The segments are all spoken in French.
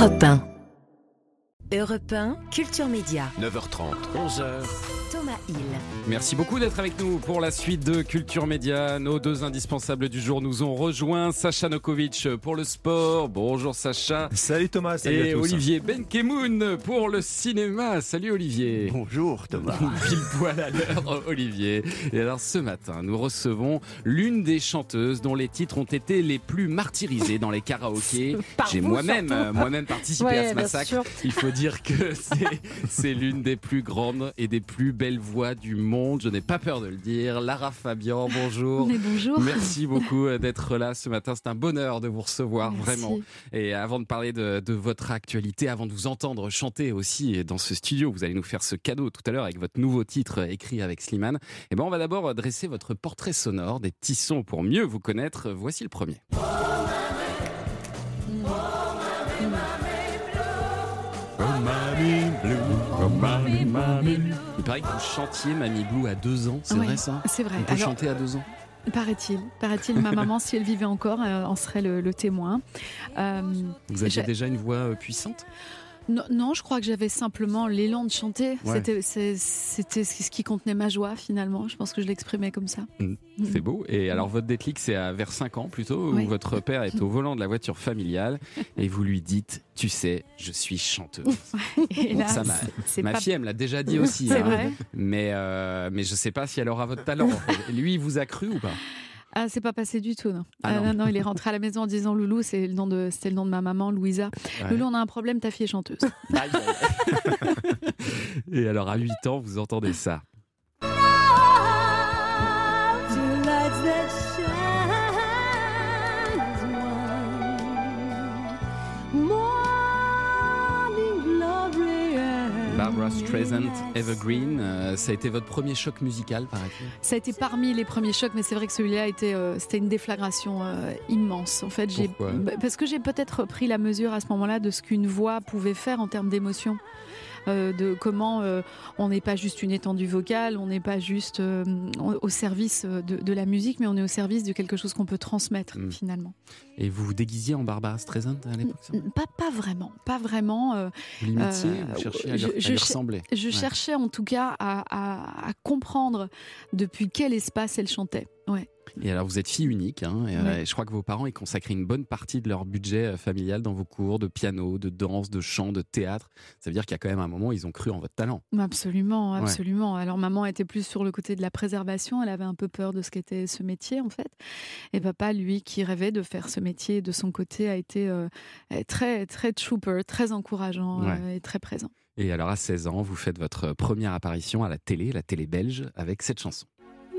Europe 1. Europe 1, Culture Média. 9h30, 11h. Thomas Hill. Merci beaucoup d'être avec nous pour la suite de Culture Média. Nos deux indispensables du jour nous ont rejoint. Sacha Nokovic pour le sport. Bonjour Sacha. Salut Thomas, salut Et à tous. Olivier Benkemoun pour le cinéma. Salut Olivier. Bonjour Thomas. Pile poil à l'heure, Olivier. Et alors ce matin, nous recevons l'une des chanteuses dont les titres ont été les plus martyrisés dans les karaokés. J'ai moi-même, euh, moi-même participé à ce massacre. Il faut dire que c'est, c'est l'une des plus grandes et des plus belles voix du monde. Je n'ai pas peur de le dire. Lara Fabian, bonjour. Mais bonjour. Merci beaucoup euh, d'être là ce matin. C'est un bonheur de vous recevoir, Merci. vraiment. Et avant de parler de, de votre actualité, avant de vous entendre chanter aussi dans ce studio, vous allez nous faire ce cadeau tout à l'heure avec votre nouveau titre écrit avec Slimane. Et ben, on va d'abord dresser votre portrait sonore, des petits sons pour mieux vous connaître. Voici le premier. Il paraît que vous chantiez Mamie Blue à deux ans, c'est Ouais, vrai ça C'est vrai. On peut Alors, chanter à deux ans paraît-il, paraît-il, ma maman, si elle vivait encore, euh, en serait le, le témoin. Euh, Vous aviez déjà une voix euh, puissante? Non, non, je crois que j'avais simplement l'élan de chanter. Ouais. C'était, ce qui contenait ma joie finalement. Je pense que je l'exprimais comme ça. Mm. C'est beau. Et alors, votre déclic, c'est vers 5 ans plutôt, où Oui. votre père est au volant de la voiture familiale et vous lui dites Tu sais, je suis chanteuse. Et là, Ça m'a- fille, elle me l'a déjà dit aussi. Hein. vrai. Mais, euh, mais je sais pas si elle aura votre talent. Lui, il vous a cru ou pas? Ah, c'est pas passé du tout, non. Ah, Ah, non. non, il est rentré à la maison en disant Loulou, c'est le nom de, c'était le nom de ma maman, Louisa. Ouais. Loulou, on a un problème, ta fille est chanteuse. Et alors, à 8 ans, vous entendez ça. Barbara Streisand, Evergreen, euh, ça a été votre premier choc musical, paraît-il Ça a été parmi les premiers chocs, mais c'est vrai que celui-là été, euh, c'était une déflagration euh, immense. En fait, j'ai bah, parce que j'ai peut-être pris la mesure à ce moment-là de ce qu'une voix pouvait faire en termes d'émotion. Euh, de comment euh, on n'est pas juste une étendue vocale, on n'est pas juste euh, au service de, de la musique, mais on est au service de quelque chose qu'on peut transmettre Mm. finalement. Et vous vous déguisiez en Barbara Streisand à l'époque Pas, pas vraiment, pas vraiment. Vous l'imitiez Vous cherchiez à je- lui, à je lui ressembler Je Ouais. cherchais en tout cas à, à- à comprendre depuis quel espace elle chantait. Ouais. Et alors, vous êtes fille unique, hein, et, euh, je crois que vos parents y consacraient une bonne partie de leur budget euh, familial dans vos cours de piano, de danse, de chant, de théâtre. Ça veut dire qu'il y a quand même un moment, ils ont cru en votre talent. Absolument, Ouais. absolument. Alors maman était plus sur le côté de la préservation, elle avait un peu peur de ce qu'était ce métier en fait. Et papa, lui, qui rêvait de faire ce métier de son côté, a été euh, très très trooper, très encourageant Ouais. euh, et très présent. Et alors, à 16 ans, vous faites votre première apparition à la télé, la télé belge, avec cette chanson. Oh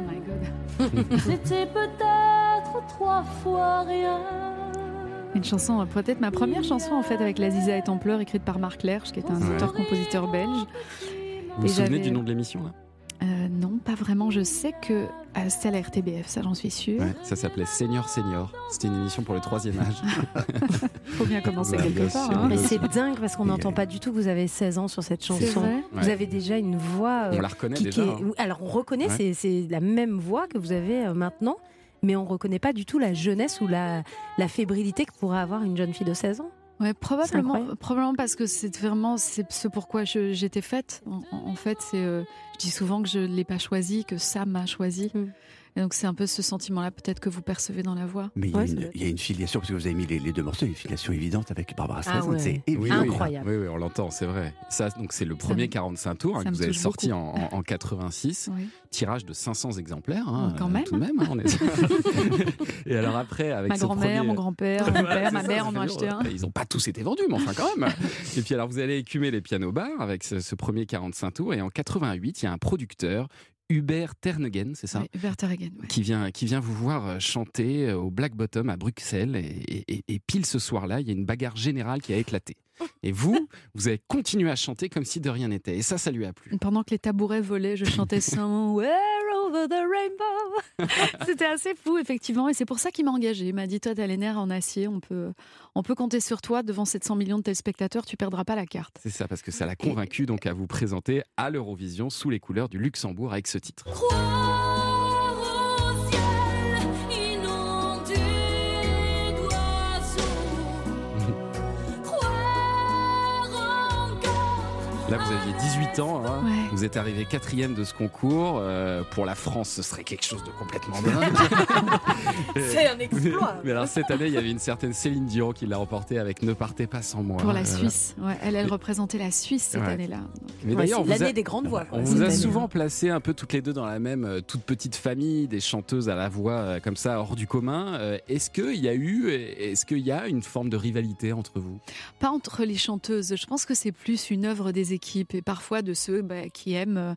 my god. C'était peut-être trois fois rien. Une chanson, euh, peut-être ma première chanson en fait avec l'Aziza est en pleurs, écrite par Marc Lerche, qui est un Ouais. auteur-compositeur belge. Vous vous Et souvenez du nom de l'émission là? Euh, non, pas vraiment. Je sais que euh, c'était à la RTBF, ça j'en suis sûre. Ouais, Ça s'appelait Senior Senior. C'était une émission pour le troisième âge. Faut bien commencer Bah, quelque part. hein. Mais c'est dingue parce qu'on n'entend euh, pas du tout que vous avez 16 ans sur cette C'est chanson. vrai. Vous Ouais. avez déjà une voix. euh, On la reconnaît qui- déjà. qui est- hein. Alors on reconnaît, Ouais. c'est- la même voix que vous avez euh, maintenant, mais on reconnaît pas du tout la jeunesse ou la, la fébrilité que pourrait avoir une jeune fille de 16 ans. Ouais, probablement, probablement parce que c'est vraiment c'est ce pourquoi j'étais faite. En, en- en fait, c'est euh, je dis souvent que je l'ai pas choisi, que ça m'a choisi. Mm. Et donc c'est un peu ce sentiment-là peut-être que vous percevez dans la voix. Mais il y, a Ouais, une- y a filiation, parce que vous avez mis les, les deux morceaux, il y a une filiation évidente avec Barbara Streisand. ouais. C'est Oui. Incroyable. Oui, oui, on l'entend, c'est vrai. Ça, donc c'est le premier me- 45 tours hein, que vous avez sorti en, beaucoup. en- en 86. Oui. Tirage de 500 exemplaires. hein, Quand euh, même. Tout de même. hein, on est... Et alors après, avec Ma grand-mère, premier- mon grand-père, mon père, ma ça, mère ont dur. acheté un. Ils n'ont pas tous été vendus, mais enfin quand même. Et puis alors vous allez écumer les pianos bars avec ce, ce premier 45 tours. Et en 88, il y a un producteur, Hubert Ternegen, c'est ça Oui, Hagen, ouais. qui vient, qui vient vous voir euh, chanter euh, au Black Bottom à Bruxelles. Et, et- et pile ce soir-là, il y a une bagarre générale qui a éclaté. Et vous, vous avez continué à chanter comme si de rien n'était. Et ça, ça lui a plu. Pendant que les tabourets volaient, je chantais Somewhere over the rainbow. C'était assez fou, effectivement. Et c'est pour ça qu'il m'a engagé. Il m'a dit Toi, t'as les nerfs en acier. On peut, on peut compter sur toi. Devant 700 millions de téléspectateurs, tu perdras pas la carte. C'est ça, parce que ça l'a convaincu donc à vous présenter à l'Eurovision sous les couleurs du Luxembourg avec ce titre. Là, vous aviez 18 ans. Hein. Vous êtes arrivé quatrième de ce concours. Euh, pour la France, ce serait quelque chose de complètement dingue. C'est un exploit. Mais alors, cette année, il y avait une certaine Céline Dion qui l'a remporté avec Ne partez pas sans moi. Pour la Suisse. Ouais, elle, elle représentait la Suisse cette année-là. Mais d'ailleurs, l'année des grandes voix. on vous a souvent placé un peu toutes les deux dans la même euh, toute petite famille, des chanteuses à la voix euh, comme ça hors du commun. est-ce qu'il y a eu, est-ce qu'il y a une forme de rivalité entre vous? Pas entre les chanteuses. Je pense que c'est plus une œuvre des et parfois de ceux bah, qui aiment euh,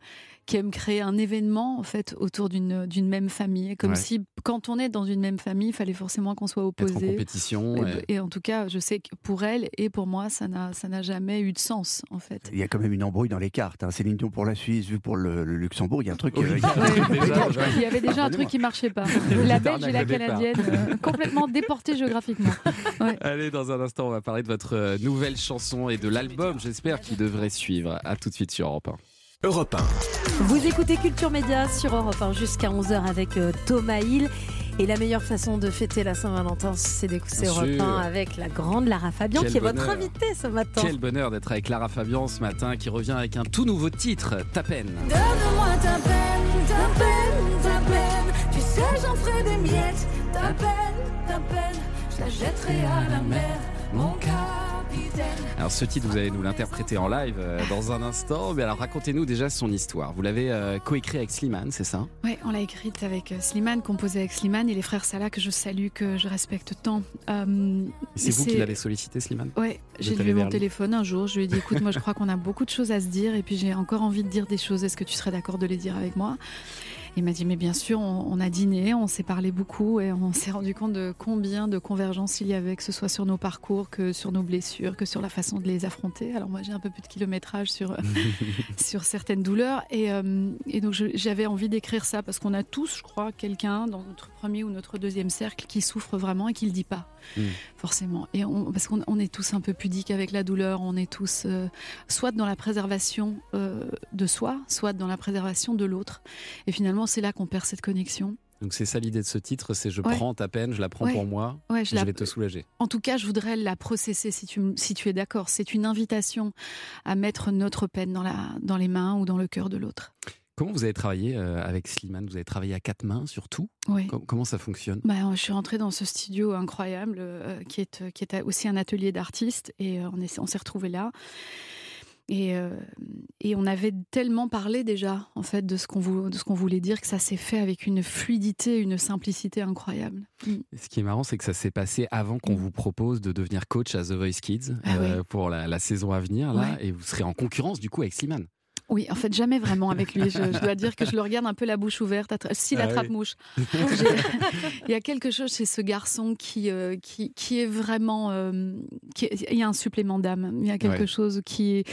qui aiment créer un événement en fait autour d'une d'une même famille, comme si quand on est dans une même famille, il fallait forcément qu'on soit opposés. en compétition. Et, en tout cas, je sais que pour elle et pour moi, ça n'a ça n'a jamais eu de sens en fait. Il y a quand même une embrouille dans les cartes. Hein. Céline Dion pour la Suisse, vu pour le, Luxembourg, il y a un truc. Euh, il y avait déjà un truc qui marchait pas. La Belge et la Canadienne euh, complètement déportées géographiquement. Allez, dans un instant, on va parler de votre euh, nouvelle chanson et de l'album, j'espère, qui devrait suivre. À tout de suite sur Europe 1. Europe 1. Vous écoutez Culture Média sur Europe 1 jusqu'à 11h avec euh, Thomas Hill. Et la meilleure façon de fêter la Saint-Valentin, c'est d'écouter Europe 1 avec la grande Lara Fabian, qui est votre invitée ce matin. Quel bonheur d'être avec Lara Fabian ce matin, qui revient avec un tout nouveau titre, Ta peine. Donne-moi ta peine, ta peine, ta peine. Tu sais, j'en ferai des miettes. Ta peine, ta peine, je la jetterai à la mer. Alors ce titre, vous allez nous l'interpréter en live euh, dans un instant. Mais alors racontez-nous déjà son histoire. Vous l'avez euh, coécrit avec Slimane, c'est ça? Oui, on l'a écrite avec euh, Slimane, composée avec Slimane et les frères Salah que je salue, que je respecte tant. c'est vous qui l'avez sollicité, Slimane? Oui, j'ai lu mon téléphone un jour. Je lui ai dit écoute, moi je crois qu'on a beaucoup de choses à se dire et puis j'ai encore envie de dire des choses. Est-ce que tu serais d'accord de les dire avec moi? Il m'a dit, mais bien sûr, on, a dîné, on s'est parlé beaucoup et on s'est rendu compte de combien de convergences il y avait, que ce soit sur nos parcours, que sur nos blessures, que sur la façon de les affronter. Alors moi, j'ai un peu plus de kilométrage sur, sur certaines douleurs. Et, euh, et donc, j'avais envie d'écrire ça parce qu'on a tous, je crois, quelqu'un dans notre premier ou notre deuxième cercle qui souffre vraiment et qui le dit pas, mm. forcément. Et on, parce qu'on est tous un peu pudiques avec la douleur, on est tous euh, soit dans la préservation euh, de soi, soit dans la préservation de l'autre. Et finalement, c'est là qu'on perd cette connexion. Donc c'est ça l'idée de ce titre, c'est je prends ta peine, je la prends pour moi, je, vais te soulager. En tout cas, je voudrais la processer si tu, si tu es d'accord. C'est une invitation à mettre notre peine dans, la, dans les mains ou dans le cœur de l'autre. Comment vous avez travaillé euh, avec Slimane? Vous avez travaillé à quatre mains surtout? Oui. comment ça fonctionne? Bah, Je suis rentrée dans ce studio incroyable euh, qui, est, qui est aussi un atelier d'artistes et euh, on s'est retrouvés là. Et, euh, et, on avait tellement parlé déjà, en fait, de ce qu'on qu'on voulait dire, que ça s'est fait avec une fluidité, une simplicité incroyable. Mm. Ce qui est marrant, c'est que ça s'est passé avant qu'on mm. vous propose de devenir coach à The Voice Kids ah pour la, saison à venir, là, et vous serez en concurrence du coup avec Slimane. Oui, en fait, jamais vraiment avec lui. Je, dois dire que je le regarde un peu la bouche ouverte, s'il ah attrape mouche. il y a quelque chose chez ce garçon qui, euh, qui, qui, est vraiment. Euh, il y a un supplément d'âme. Il y a quelque chose qui,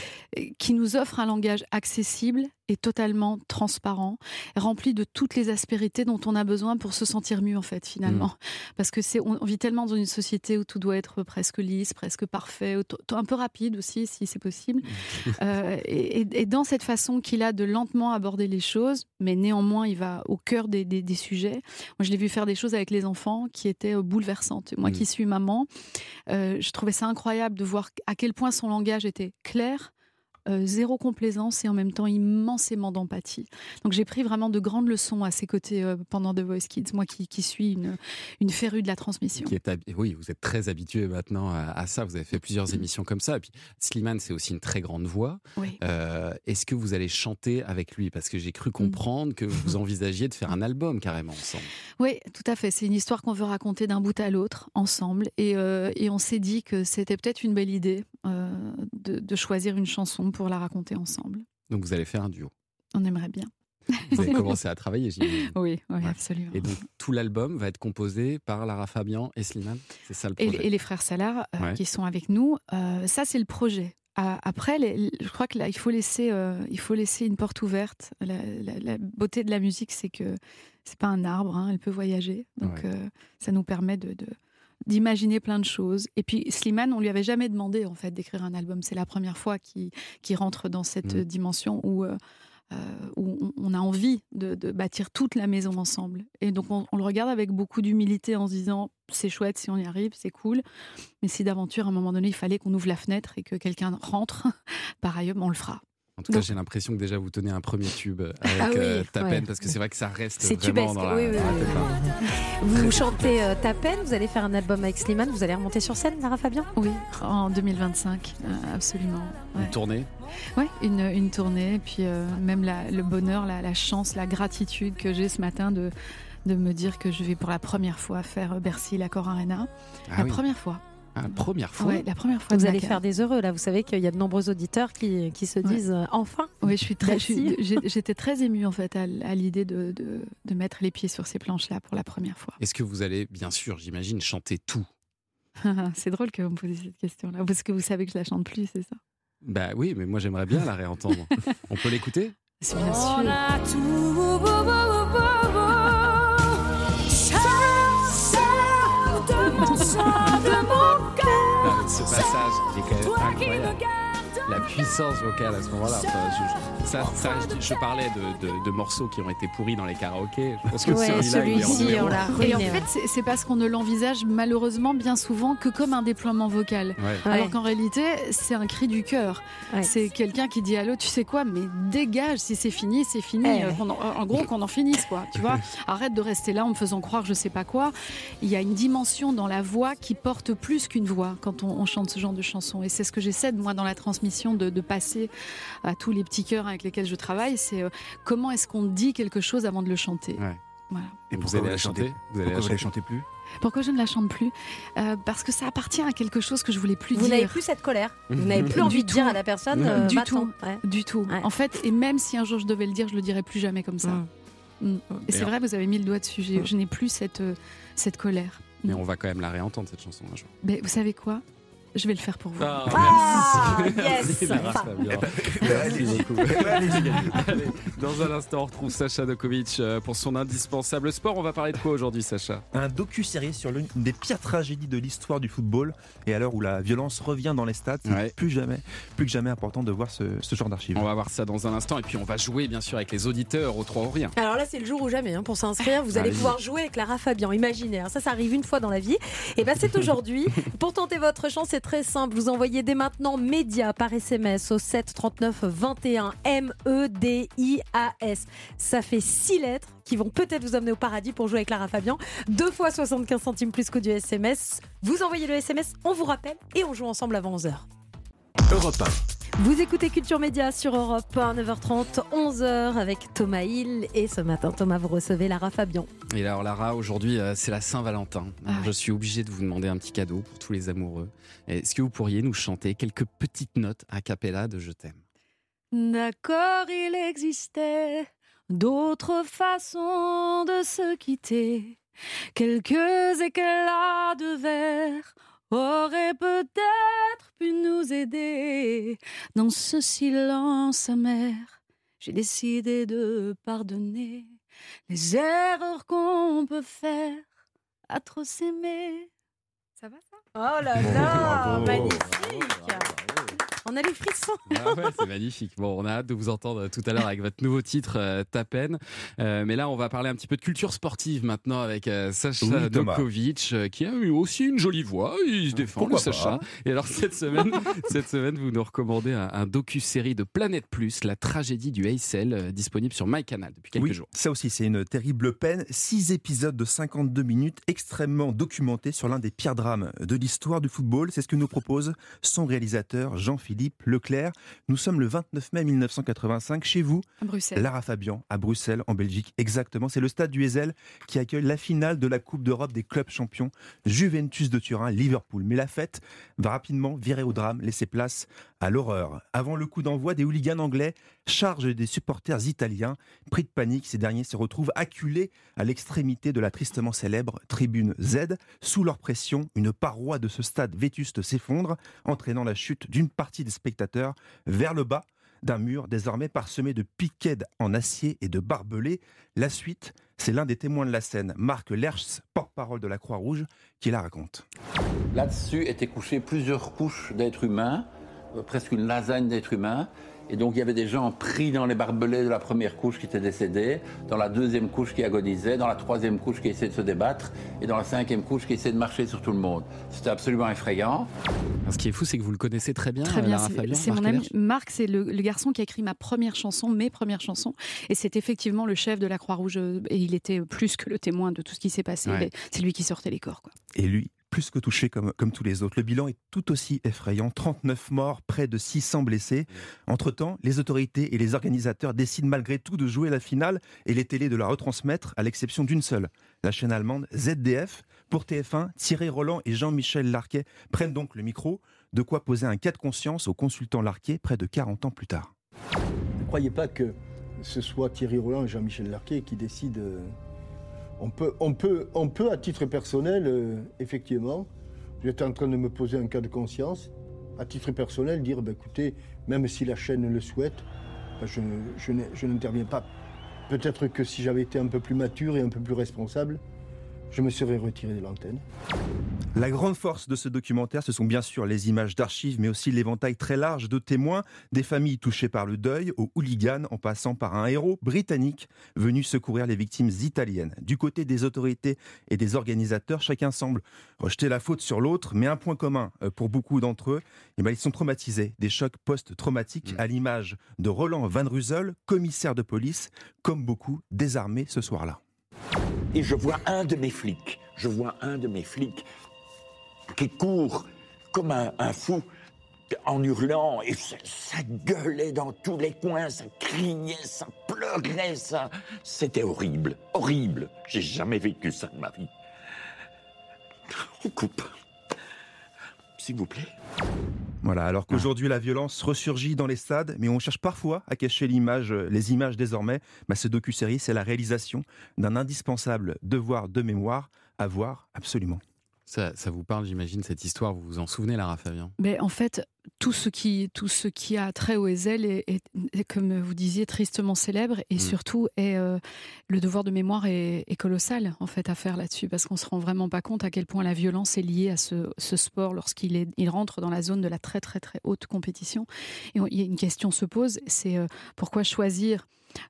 qui nous offre un langage accessible est totalement transparent, rempli de toutes les aspérités dont on a besoin pour se sentir mieux en fait finalement. Mm. Parce que c'est on vit tellement dans une société où tout doit être presque lisse, presque parfait, un peu rapide aussi si c'est possible. Euh, et, dans cette façon qu'il a de lentement aborder les choses, mais néanmoins il va au cœur des, sujets. Moi je l'ai vu faire des choses avec les enfants qui étaient euh, bouleversantes. Moi qui mm. suis maman, euh, je trouvais ça incroyable de voir à quel point son langage était clair, euh, zéro complaisance et en même temps immensément d'empathie. Donc j'ai pris vraiment de grandes leçons à ses côtés euh, pendant The Voice Kids, moi qui, suis une, une férue de la transmission. oui, vous êtes très habitué maintenant à, ça, vous avez fait plusieurs émissions comme ça. Et puis Slimane, c'est aussi une très grande voix. Euh, est-ce que vous allez chanter avec lui? Parce que j'ai cru mm. comprendre que vous envisagiez de faire un album carrément ensemble. Oui, tout à fait. C'est une histoire qu'on veut raconter d'un bout à l'autre ensemble. Et, et on s'est dit que c'était peut-être une belle idée de, de choisir une chanson pour la raconter ensemble. Donc vous allez faire un duo On aimerait bien. Vous avez commencé à travailler, j'imagine. Oui, oui absolument. Et donc tout l'album va être composé par Lara Fabian et Slimane C'est ça le projet et, les frères Salar euh, qui sont avec nous. Euh, ça, c'est le projet. Après, je crois que là, il faut laisser, euh, il faut laisser une porte ouverte. La, beauté de la musique, c'est que c'est pas un arbre, hein, elle peut voyager. Donc, ça nous permet de, d'imaginer plein de choses. Et puis Slimane, on lui avait jamais demandé en fait d'écrire un album. C'est la première fois qu'il rentre dans cette mm. dimension où, euh, euh, où on a envie de, bâtir toute la maison ensemble. Et donc on, le regarde avec beaucoup d'humilité en se disant c'est chouette si on y arrive, c'est cool. Mais si d'aventure à un moment donné il fallait qu'on ouvre la fenêtre et que quelqu'un rentre, par ailleurs, on le fera. En tout cas, j'ai l'impression que déjà vous tenez un premier tube avec ah euh, Ta peine, parce que c'est vrai que ça reste vraiment dans la, oui, oui, Vous chantez euh, Ta peine, vous allez faire un album avec Slimane, vous allez remonter sur scène, Lara Fabian? Oui, en 2025, euh, absolument. Une tournée? Oui, une, une, tournée, puis même le bonheur, la, la, chance, la gratitude que j'ai ce matin de, de me dire que je vais pour la première fois faire Bercy, l'Accord Arena. Ah la première fois. La première fois. la première fois. Vous allez faire des heureux là. Vous savez qu'il y a de nombreux auditeurs qui, qui se disent euh, enfin. Oui, je suis très. J'étais très émue en fait à, l'idée de, de, de, mettre les pieds sur ces planches là pour la première fois. Est-ce que vous allez, bien sûr, j'imagine, chanter tout? C'est drôle que vous me posiez cette question là, parce que vous savez que je la chante plus, c'est ça? Bah oui, mais moi j'aimerais bien la réentendre. On peut l'écouter? Bien sûr. On a tout, passage est quand même incroyable. La puissance vocale à ce moment-là. ça, ça, je, parlais de, de, morceaux qui ont été pourris dans les karaokés. Je pense que celui-ci, on l'a Et en fait, c'est parce qu'on ne l'envisage malheureusement bien souvent que comme un déploiement vocal. Alors qu'en réalité, c'est un cri du cœur. C'est quelqu'un qui dit Allô, tu sais quoi, mais dégage, si c'est fini, c'est fini. Eh. Euh, en, gros, qu'on en finisse, quoi. Tu vois Arrête de rester là en me faisant croire je sais pas quoi. Il y a une dimension dans la voix qui porte plus qu'une voix quand on, on chante ce genre de chansons. Et c'est ce que j'essaie, moi, dans la transmission de, passer à tous les petits cœurs avec lesquels je travaille, c'est euh, comment est-ce qu'on dit quelque chose avant de le chanter? Voilà. Et vous allez la chanter? Vous allez la chanter? plus? Pourquoi je ne la chante plus? Euh, Parce que ça appartient à quelque chose que je voulais plus dire. Vous n'avez plus cette colère. Vous n'avez plus envie de dire à la personne. Euh, du tout. Du tout. En fait, et même si un jour je devais le dire, je le dirais plus jamais comme ça. Mm. Mm. Et c'est vrai, vous avez mis le doigt dessus. Je n'ai plus cette, cette colère. Mais on va quand même la réentendre cette chanson un jour. Mais vous savez quoi? Je vais le faire pour vous. Ah, ah yes Merci beaucoup. dans un instant, on retrouve Sacha Dokovic euh, pour son indispensable sport. On va parler de quoi aujourd'hui, Sacha? Un docu-série sur l'une des pires tragédies de l'histoire du football. Et à l'heure où la violence revient dans les stades, c'est plus jamais, plus que jamais important de voir ce, genre d'archives. On va voir ça dans un instant. Et puis, on va jouer, bien sûr, avec les auditeurs au 3 ou rien. Alors là, c'est le jour ou jamais. Hein, pour s'inscrire, vous allez pouvoir jouer avec Lara Fabian. Imaginez, hein, ça, ça arrive une fois dans la vie. Et ben, c'est aujourd'hui. pour tenter votre chance, c'est très simple. Vous envoyez dès maintenant média par SMS au 7 39 21 M-E-D-I-A-S. Ça fait six lettres qui vont peut-être vous amener au paradis pour jouer avec Lara Fabian. Deux fois 75 centimes plus qu'au du SMS. Vous envoyez le SMS, on vous rappelle et on joue ensemble avant 11h. Europe 1. Vous écoutez Culture Média sur Europe 1, 9h30, 11h avec Thomas Hill. Et ce matin, Thomas, vous recevez Lara Fabian. Et alors, Lara, aujourd'hui, euh, c'est la Saint-Valentin. Ah je suis obligé de vous demander un petit cadeau pour tous les amoureux. Est-ce que vous pourriez nous chanter quelques petites notes a cappella de Je t'aime? D'accord, il existait d'autres façons de se quitter. Quelques éclats de verre auraient peut-être pu nous aider dans ce silence amer. J'ai décidé de pardonner les erreurs qu'on peut faire à trop s'aimer. Ça va ça? Oh là là, magnifique on a les frissons. Ah c'est magnifique. Bon, on a hâte de vous entendre tout à l'heure avec votre nouveau titre, euh, Ta peine. Euh, mais là, on va parler un petit peu de culture sportive maintenant avec euh, Sacha Dokovic, qui a eu aussi une jolie voix. Il se défend, le Sacha. Et alors, cette semaine, cette semaine, vous nous recommandez un, docu-série de Planète Plus, la tragédie du Heysel, disponible sur MyCanal depuis quelques jours. Ça aussi, c'est une terrible peine. Six épisodes de 52 minutes, extrêmement documentés sur l'un des pires drames de l'histoire du football. C'est ce que nous propose son réalisateur Jean-Philippe Philippe Leclerc. Nous sommes le 29 mai 1985 chez vous, Lara Fabian, à Bruxelles, en Belgique. Exactement, c'est le stade du Heysel qui accueille la finale de la Coupe d'Europe des clubs champions, Juventus de Turin, Liverpool. Mais la fête va rapidement virer au drame, laisser place à l'horreur. Avant le coup d'envoi, des hooligans anglais chargent des supporters italiens. Pris de panique, ces derniers se retrouvent acculés à l'extrémité de la tristement célèbre tribune Z. Sous leur pression, une paroi de ce stade vétuste s'effondre, entraînant la chute d'une partie des spectateurs vers le bas d'un mur désormais parsemé de piquets en acier et de barbelés. La suite, c'est l'un des témoins de la scène, Marc Lerchs, porte-parole de la Croix-Rouge, qui la raconte. Là-dessus étaient couchés plusieurs couches d'êtres humains, presque une lasagne d'êtres humains, Et donc il y avait des gens pris dans les barbelés de la première couche qui étaient décédés, dans la deuxième couche qui agonisait, dans la troisième couche qui essayait de se débattre et dans la cinquième couche qui essayait de marcher sur tout le monde. C'était absolument effrayant. Ce qui est fou, c'est que vous le connaissez très bien. Très bien, Fabian, c'est mon Marc ami. Marc, c'est le, le garçon qui a écrit ma première chanson, mes premières chansons. Et c'est effectivement le chef de la Croix-Rouge. euh, Et il était plus que le témoin de tout ce qui s'est passé. Ouais. Mais C'est lui qui sortait les corps. Quoi. Et lui, plus que touché comme, comme tous les autres. Le bilan est tout aussi effrayant. 39 morts, près de 600 blessés. Entre-temps, les autorités et les organisateurs décident malgré tout de jouer la finale et les télés de la retransmettre, à l'exception d'une seule, la chaîne allemande ZDF. Pour TF1, Thierry Roland et Jean-Michel Larquet prennent donc le micro, de quoi poser un cas de conscience au consultant Larquet près de 40 ans plus tard. Ne croyez pas que ce soit Thierry Roland et Jean-Michel Larquet qui décident. On peut, à titre personnel, euh, effectivement, j'étais en train de me poser un cas de conscience, à titre personnel, dire, bah, écoutez, même si la chaîne le souhaite, n'ai- je n'interviens pas. Peut-être que si j'avais été un peu plus mature et un peu plus responsable, je me serais retiré de l'antenne. La grande force de ce documentaire, ce sont bien sûr les images d'archives, mais aussi l'éventail très large de témoins, des familles touchées par le deuil, aux hooligans, en passant par un héros britannique venu secourir les victimes italiennes. Du côté des autorités et des organisateurs, chacun semble rejeter la faute sur l'autre, mais un point commun euh, pour beaucoup d'entre eux, eh ben, ils sont traumatisés, des chocs post-traumatiques, à l'image de Roland Van Ruzel, commissaire de police, comme beaucoup désarmé ce soir-là. Et je vois un de mes flics, je vois un de mes flics qui court comme un, un fou en hurlant et ça, ça gueulait dans tous les coins, ça criait, ça pleurait, ça. C'était horrible, horrible. J'ai jamais vécu ça de ma vie. On coupe. S'il vous plaît. Voilà, alors qu'aujourd'hui la violence ressurgit dans les stades, mais on cherche parfois à cacher l'image, les images désormais. Bah, ce docu-série, c'est la réalisation d'un indispensable devoir de mémoire à voir absolument. Ça, ça vous parle, j'imagine, cette histoire. Vous vous en souvenez, Lara Fabien Mais en fait, tout ce qui, tout ce qui a trait au Ezel est, est- est, comme vous disiez, tristement célèbre et Mm. surtout est, euh, le devoir de mémoire est, est colossal en fait à faire là-dessus parce qu'on se rend vraiment pas compte à quel point la violence est liée à ce, ce sport lorsqu'il est, il rentre dans la zone de la très très très haute compétition. Et on- une question se pose, c'est euh, pourquoi choisir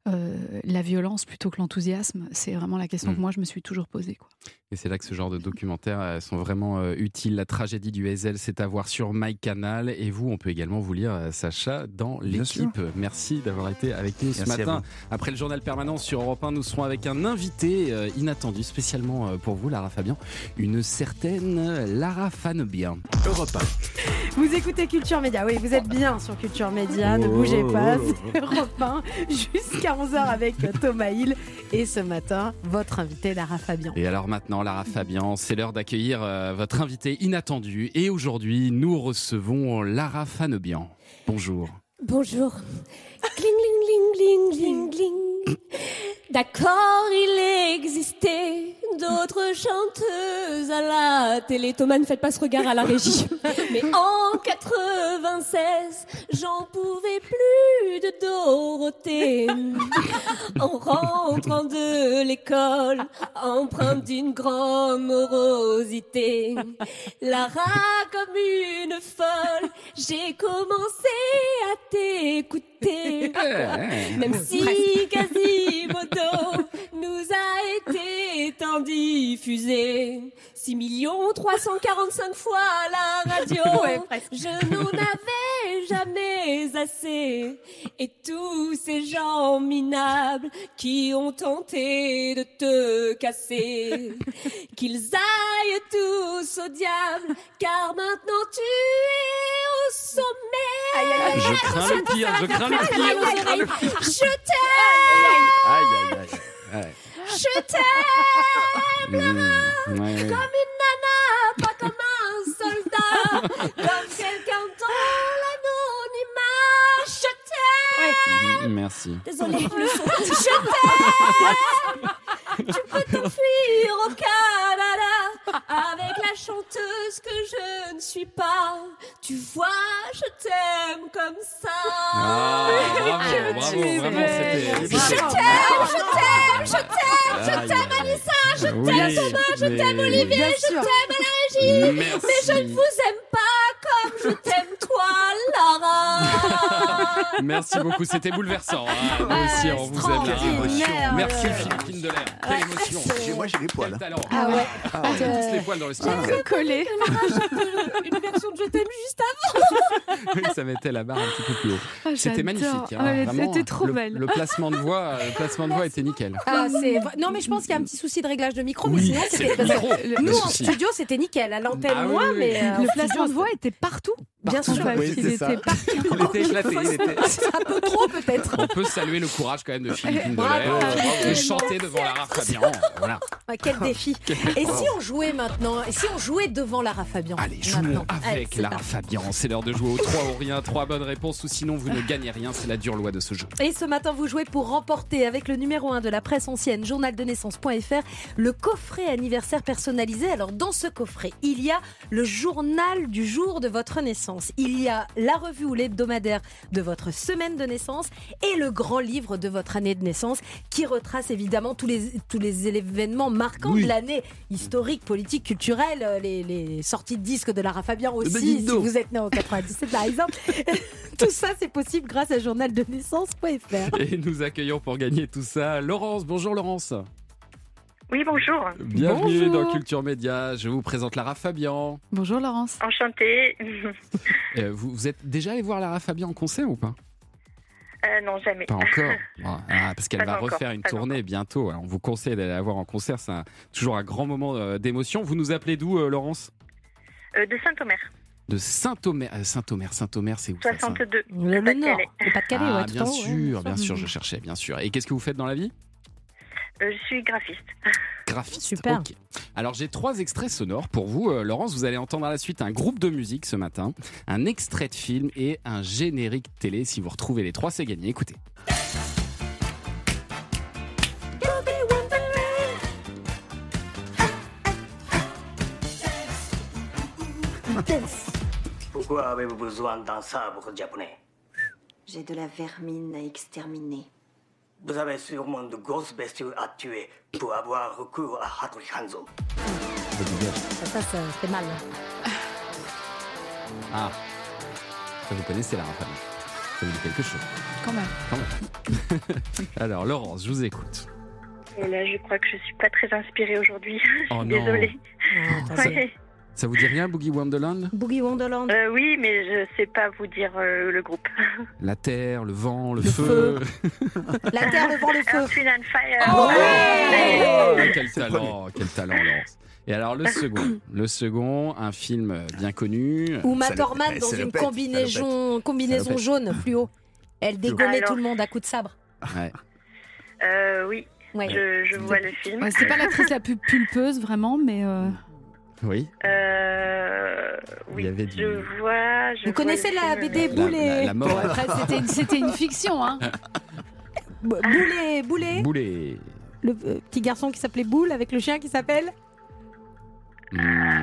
euh, la violence plutôt que l'enthousiasme C'est vraiment la question Mm. que moi je me suis toujours posée. Quoi. Et c'est là que ce genre de documentaires euh, sont vraiment euh, utiles. La tragédie du Hazel, c'est à voir sur MyCanal. Et vous, on peut également vous lire, Sacha, dans l'équipe. Merci d'avoir été avec nous ce Merci matin. Après le journal permanent sur Europe 1, nous serons avec un invité euh, inattendu, spécialement euh, pour vous, Lara Fabien. Une certaine Lara Fanebien. Europe Vous écoutez Culture Média, oui, vous êtes bien sur Culture Média, ne bougez pas, c'est Europe 1, jusqu'à 11h avec Thomas Hill et ce matin, votre invité Lara Fabian. Et alors maintenant, Lara Fabian, c'est l'heure d'accueillir euh, votre invité inattendu. Et aujourd'hui, nous recevons Lara Fanebian. Bonjour. Bonjour. Cling, cling, cling, cling, cling, cling. D'accord, il existait d'autres chanteuses à la télé. Thomas, ne faites pas ce regard à la régie. Mais en 96, j'en pouvais plus de Dorothée. En rentrant de l'école, empreinte d'une grande morosité. Lara comme une folle, j'ai commencé à t'écouter. Même si Quasimodo nous a été tant diffusé. 6 345 fois à la radio. Ouais. Je n'en avais jamais assez. Et tous ces gens minables qui ont tenté de te casser, qu'ils aillent tous au diable, car maintenant tu es au sommet. Je crains le pire, je crains le pire, je pire. Je t'aime, Aïe, aïe, aïe. Ouais. je t'aime, Mmh, ouais, ouais. comme une nana, pas comme un soldat, comme quelqu'un dans l'anonymat. Je t'aime. Merci. Désolée, le son. Je t'aime. Tu peux t'enfuir au Canada avec la chanteuse que je ne suis pas. Tu vois, je t'aime comme ça. Ah, bravo, bravo, vraiment. Je t'aime, je t'aime, je t'aime, je t'aime. Alissa, je t'aime Oui, Thomas, je mais- t'aime Olivier, je t'aime à la régie. Merci. Mais je ne vous aime pas comme je t'aime toi, Lara. Merci beaucoup, c'était bouleversant. hein. Nous aussi, on vous aime. Merci Philippine Delair. Quelle émotion. Moi, j'ai les poils. Quel talent. Ah ouais. On a tous les poils dans le studio. Collé. Une version de Je t'aime juste avant. Oui, ça mettait la barre un petit peu plus haut. Ah, C'était magnifique. hein, Ah, c'était trop le, belle. Le placement de voix, le placement de voix était nickel. Ah. Non, mais je pense qu'il y a un petit souci de réglage de micro. Oui, mais sinon, c'est c'était... Nous, en studio, c'était nickel. À l'antenne, Ah oui, moins, oui, mais. euh, Le placement de voix était partout. Bien sûr. Oui, il était partout. Il était éclaté. il était- un peu trop, peut-être. On peut saluer le courage quand même de Philippine Bravo, de chanter devant Lara Fabian. Voilà. Ah, quel défi. Et si on jouait maintenant Et si on jouait devant Lara Fabian Allez, jouons Allez, avec c'est Lara. Fabian. C'est l'heure de jouer au 3 ou rien. 3 bonnes réponses ou sinon vous ne gagnez rien. C'est la dure loi de ce jeu. Et ce matin, vous jouez pour remporter avec le numéro 1 de la presse ancienne, journaldenaissance.fr, le coffret anniversaire personnalisé. Alors, dans ce coffret, il y a le journal du jour de votre naissance. Il y a la revue ou l'hebdomadaire de votre semaine de naissance et le grand livre de votre année de naissance qui retrace évidemment tous les, tous les événements marquants de l'année historique, politique, culturelle, euh, les, les sorties de disques de Lara Fabian aussi, ben, dis si vous êtes né en 97 par exemple. Tout ça, c'est possible grâce à journaldenaissance.fr. Et nous accueillons pour gagner tout ça Laurence. Bonjour Laurence. Oui, bonjour. Bienvenue Bonjour. dans Culture Média. Je vous présente Lara Fabian. Bonjour Laurence. Enchantée. Euh, vous, vous êtes déjà allé voir Lara Fabian en concert ou pas? Euh, non, jamais. Pas encore. Ah, parce qu'elle va encore, refaire une tournée bientôt. Alors, on vous conseille d'aller la voir en concert. C'est toujours un grand moment euh, d'émotion. Vous nous appelez d'où, euh, Laurence? Euh, de Saint-Omer, De Saint-Omer. Saint-Omer, Saint-Omer, c'est où ça, ça? 62. Le, Nord, Pas-de-Calais, Ah, ouais, tout bien en haut, sûr, ouais, bien sûr, je cherchais, bien sûr. Et qu'est-ce que vous faites dans la vie? Euh, je suis graphiste. Graphiste. Super. ok. Alors j'ai trois extraits sonores pour vous, euh, Laurence. Vous allez entendre à la suite un groupe de musique ce matin, un extrait de film et un générique télé. Si vous retrouvez les trois, c'est gagné. Écoutez. Pourquoi avez-vous besoin d'un sabre japonais? J'ai de la vermine à exterminer. Vous avez sûrement de grosses bestioles à tuer pour avoir recours à Hattori Hanzo. Ça, ça, ça fait mal. Ah, ça vous connaissez Lara Fabian Ça vous dit quelque chose Quand même. Quand même. Alors Laurence, je vous écoute. Et là, je crois que je suis pas très inspirée aujourd'hui. Oh désolée. Ouais. Ça vous dit rien, Boogie Wonderland Boogie Wonderland. Euh, oui, mais je sais pas vous dire euh, le groupe. La terre, le vent, le, Le feu. La terre devant le feu. Earth, and Fire. Oh, Ouais. quel talent, quel talent, Laurence. Et alors le second, le second, un film bien connu. Ou Ça Matt le- Orman eh, dans le une le combinaison, combinaison le jaune fluo. Elle dégommait Alors. tout le monde à coups de sabre. Ouais. Euh, oui, Ouais. je, je vois le film. Ouais, c'est pas l'actrice la plus pulpeuse vraiment, mais euh, Oui. Euh, Il y oui, avait du- je vois. Je Vous vois connaissez la BD Boulet La, la mort. après c'était une, c'était une fiction. Hein. Boulet, Boulet. Boulet. Le euh, petit garçon qui s'appelait Boule avec le chien qui s'appelle. Hmm,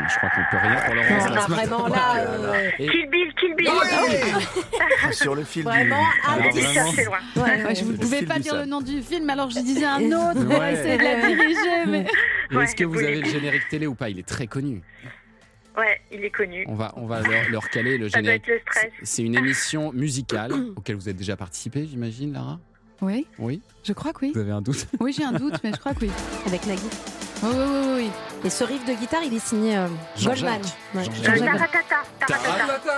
je crois qu'on peut rien pour Laurence. Non, là, vraiment, là, euh, Et- Kill Bill, Kill Bill. Sur le fil Vraiment, du... ah, J'ai vraiment. loin. ouais, Ouais, je ne pouvais pas du dire sable. le nom du film, alors je disais un autre pour Ouais. essayer de la diriger. Mais... Est-ce que vous avez le générique télé ou pas? Il est très connu. Ouais, il est connu. On va, on va leur, leur caler le Ça doit générique. être le stress. C'est- C'est une émission musicale auquel vous avez déjà participé, j'imagine, Lara? Oui, Oui? Je crois que oui. Vous avez un doute? Oui, j'ai un doute, mais je crois que oui. avec Nagui. Oui, oui, oui, oui. Et ce riff de guitare, il est signé euh. Goldman. Ouais. Euh. Taratata, Taratata.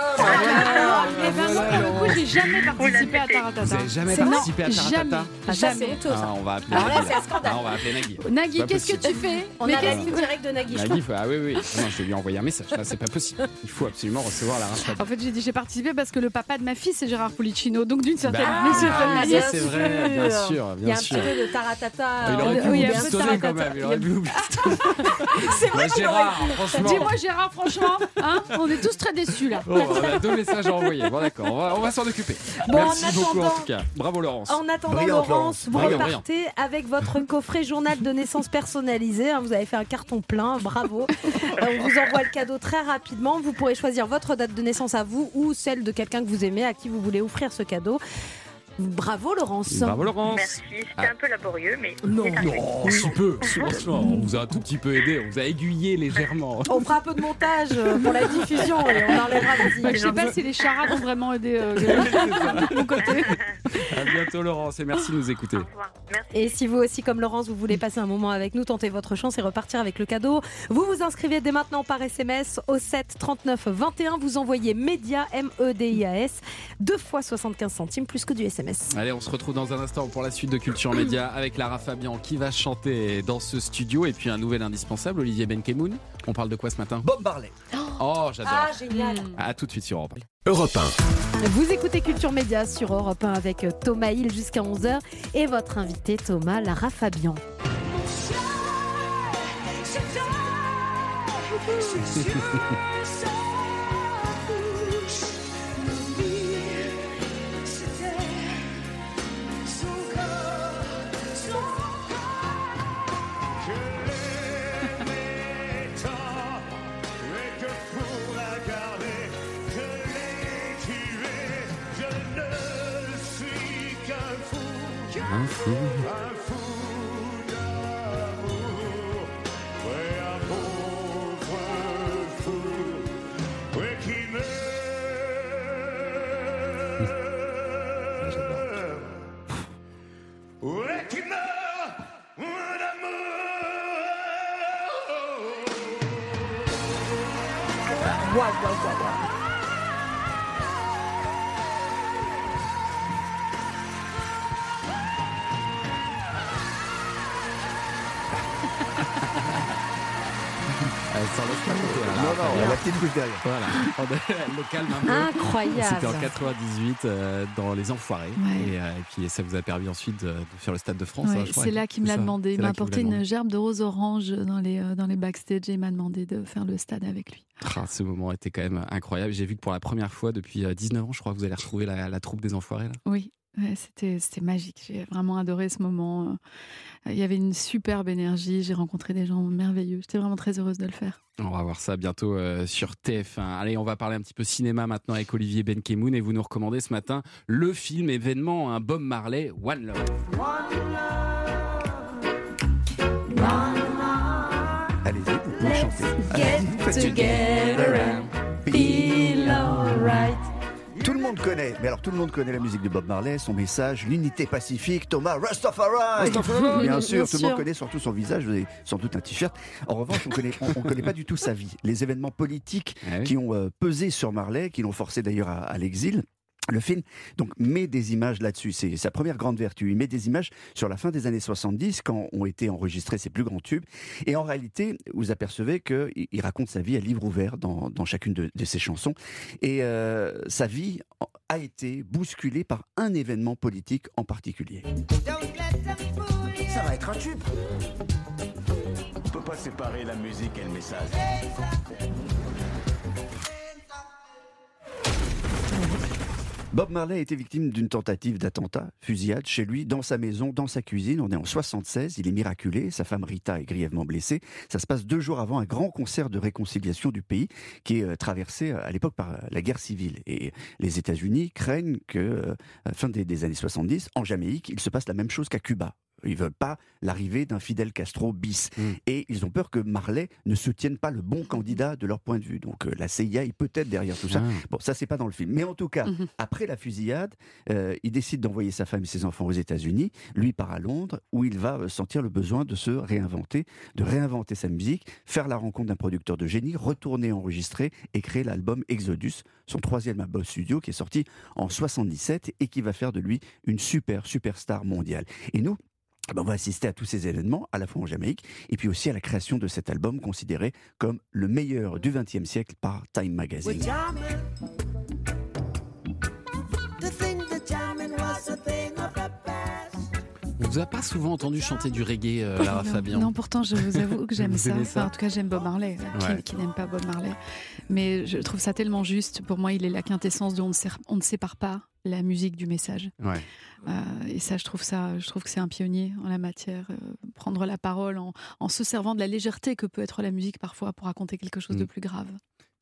Alors, eh ben, moi, pour le coup, j'ai jamais participé à Taratata. Vous jamais participé à. Taratata Ah, Jamais. Ah, on va appeler Alors là, Nagui. c'est un scandale. Ah, on va appeler Nagui. Qu'est-ce que tu fais On a la ligne directe de Nagui, Nagui, ah oui, oui. Non, je vais lui envoyer un message. Là, c'est pas possible. Il faut absolument recevoir la Fabian. En fait, j'ai dit j'ai participé parce que le papa de ma fille, c'est Gérard Policino. Donc, d'une certaine, Bah, ah, manière. c'est vrai, bien sûr, Il y a bien un sûr. petit peu de taratata. Il aurait pu vous quand même. C'est vrai Bah, Gérard, franchement. Dis-moi, Gérard, franchement, hein, on est tous très déçus là. Oh, on a deux messages à envoyer. Bon, d'accord, on va, on va s'en occuper. Bon, Merci en beaucoup, en attendant- tout cas. Bravo, Laurence. En attendant, Brillante, Laurence, vous Brillant, repartez avec votre coffret journal de naissance personnalisé. hein, Vous avez fait un carton plein, bravo. Euh, On vous envoie le cadeau très rapidement. Vous pourrez choisir votre date de naissance à vous ou celle de quelqu'un que vous aimez, à qui vous voulez offrir ce cadeau. Bravo Laurence. Bravo Laurence. Merci, c'était Ah. un peu laborieux, mais Non. Oh, si peu, franchement, on vous a un tout petit peu aidé, on vous a aiguillé légèrement. On fera un peu de montage euh, pour la diffusion et on enlèvera vos Ouais, je sais images. pas si les charades ont vraiment aidé euh, de mon côté. Bientôt Laurence et merci de nous écouter. Et si vous aussi, comme Laurence, vous voulez passer un moment avec nous, tentez votre chance et repartir avec le cadeau. Vous vous inscrivez dès maintenant par SMS au 7 39 21. Vous envoyez MEDIA, M-E-D-I-A-S, deux fois 75 centimes plus que du SMS. Allez, on se retrouve dans un instant pour la suite de Culture Média avec Lara Fabian qui va chanter dans ce studio et puis un nouvel indispensable, Olivier Benkemoun. On parle de quoi ce matin? Bob Marley. Oh, j'adore. Ah, génial. À tout de suite sur Europe. Europe Vous écoutez Culture Média sur Europe 1 avec Thomas Hill jusqu'à 11h et votre invité Thomas Lara Fabian. Un fou. Waouh, waouh, Elle s'en laisse pas compter, là, Non, non, la petite couche derrière. Voilà, elle le calme un peu. Incroyable. C'était en 98 euh, dans Les Enfoirés. Ouais. Et, euh, et puis ça vous a permis ensuite de, faire le Stade de France. Ouais, hein, je crois. c'est là qu'il me l'a demandé. Il m'a apporté une gerbe de rose orange dans les, euh, dans les backstage et il m'a demandé de faire le stade avec lui. Ah, ce moment était quand même incroyable. J'ai vu que pour la première fois depuis euh, 19 ans, je crois que vous allez retrouver la, la troupe des Enfoirés. Là. Oui, ouais, c'était c'était magique. J'ai vraiment adoré ce moment. Euh, Il y avait une superbe énergie. J'ai rencontré des gens merveilleux. J'étais vraiment très heureuse de le faire. On va voir ça bientôt euh, sur TF1. Allez, on va parler un petit peu cinéma maintenant avec Olivier Benkemoun et vous nous recommandez ce matin le film événement un Bob Marley One Love. Allez-y, vous pouvez chanter. Get Allez-y, faites une- together and feel alright. Tout le monde connaît, mais alors tout le monde connaît la musique de Bob Marley, son message, l'unité pacifique, Thomas Rastafari. Rastafari. Bien sûr, Bien tout le sûr. monde connaît surtout son visage, vous avez sans doute un t-shirt. En revanche, on connaît, on, on connaît pas du tout sa vie, les événements politiques Ah oui. qui ont euh, pesé sur Marley, qui l'ont forcé d'ailleurs à, à l'exil. Le film donc met des images là-dessus, c'est sa première grande vertu. Il met des images sur la fin des années 70 quand ont été enregistrés ses plus grands tubes. Et en réalité, vous apercevez qu'il il raconte sa vie à livre ouvert dans, dans chacune de, de ses chansons. Et euh, sa vie a été bousculée par un événement politique en particulier. Ça va être un tube. On peut pas séparer la musique et le message. Bob Marley a été victime d'une tentative d'attentat, fusillade, chez lui, dans sa maison, dans sa cuisine. On est en 76, il est miraculé, sa femme Rita est grièvement blessée. Ça se passe deux jours avant un grand concert de réconciliation du pays qui est euh, traversé euh, à l'époque par euh, la guerre civile. Et les États-Unis craignent que, à la fin des années 70, en Jamaïque, il se passe la même chose qu'à Cuba. Ils veulent pas l'arrivée d'un Fidel Castro bis. Et ils ont peur que Marley ne soutienne pas le bon candidat de leur point de vue. Donc euh, la CIA est peut-être derrière tout ça. Ah. Bon, ça c'est pas dans le film. Mais en tout cas, après la fusillade, euh, il décide d'envoyer sa femme et ses enfants aux États-Unis. Lui part à Londres, où il va euh, sentir le besoin de se réinventer, de réinventer sa musique, faire la rencontre d'un producteur de génie, retourner enregistrer et créer l'album Exodus, son troisième album studio qui est sorti en 77 et qui va faire de lui une super superstar mondiale. Et nous, on va assister à tous ces événements, à la fois en Jamaïque, et puis aussi à la création de cet album considéré comme le meilleur du XXe siècle par Time Magazine. Vous a pas souvent entendu chanter du reggae, euh, Lara non, Fabian non, pourtant, je vous avoue que j'aime ça. Enfin, ça en tout cas, j'aime Bob Marley. Qui- Ouais. Qui, n'aime pas Bob Marley Mais je trouve ça tellement juste. Pour moi, il est la quintessence de on ne, sé- on ne sépare pas la musique du message. Ouais. Euh, et ça, je trouve ça, je trouve que c'est un pionnier en la matière. euh, prendre la parole en, en se servant de la légèreté que peut être la musique parfois pour raconter quelque chose de Mm. plus grave.